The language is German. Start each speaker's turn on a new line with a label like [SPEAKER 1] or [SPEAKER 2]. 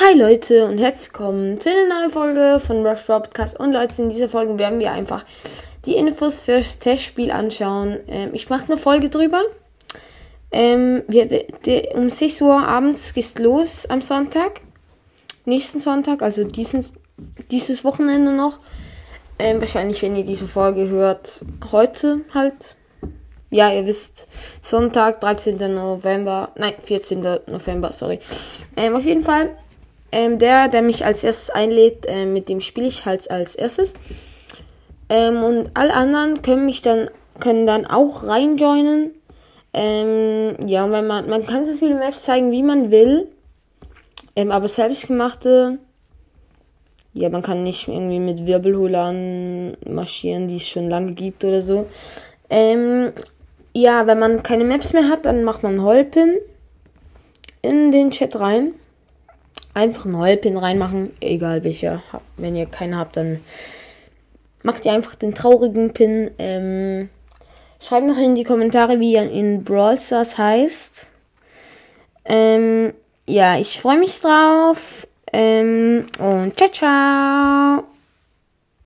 [SPEAKER 1] Hi Leute und herzlich willkommen zu einer neuen Folge von Rush Podcast. Und Leute, in dieser Folge werden wir einfach die Infos fürs Testspiel anschauen. Ähm, ich mache eine Folge drüber. Ähm, wir, wir, um 6 Uhr abends geht's los am Sonntag. Nächsten Sonntag, also diesen, dieses Wochenende noch. Ähm, wahrscheinlich, wenn ihr diese Folge hört, heute halt. Ja, ihr wisst, Sonntag, 13. November, nein, 14. November, sorry. Ähm, auf jeden Fall ähm, der, der mich als erstes einlädt, äh, mit dem spiele ich halt als erstes. Ähm, und alle anderen können mich dann, können dann auch reinjoinen. Ähm, ja, wenn man, man kann so viele Maps zeigen, wie man will. Ähm, aber selbstgemachte, ja, man kann nicht irgendwie mit Wirbelholern marschieren, die es schon lange gibt oder so. Ähm, ja, wenn man keine Maps mehr hat, dann macht man Holpin in den Chat rein einfach einen Heulpin reinmachen, egal welcher. Wenn ihr keinen habt, dann macht ihr einfach den traurigen Pin. Ähm, schreibt noch in die Kommentare, wie er in Brawl Stars heißt. Ähm, ja, ich freue mich drauf. Ähm, und ciao, ciao.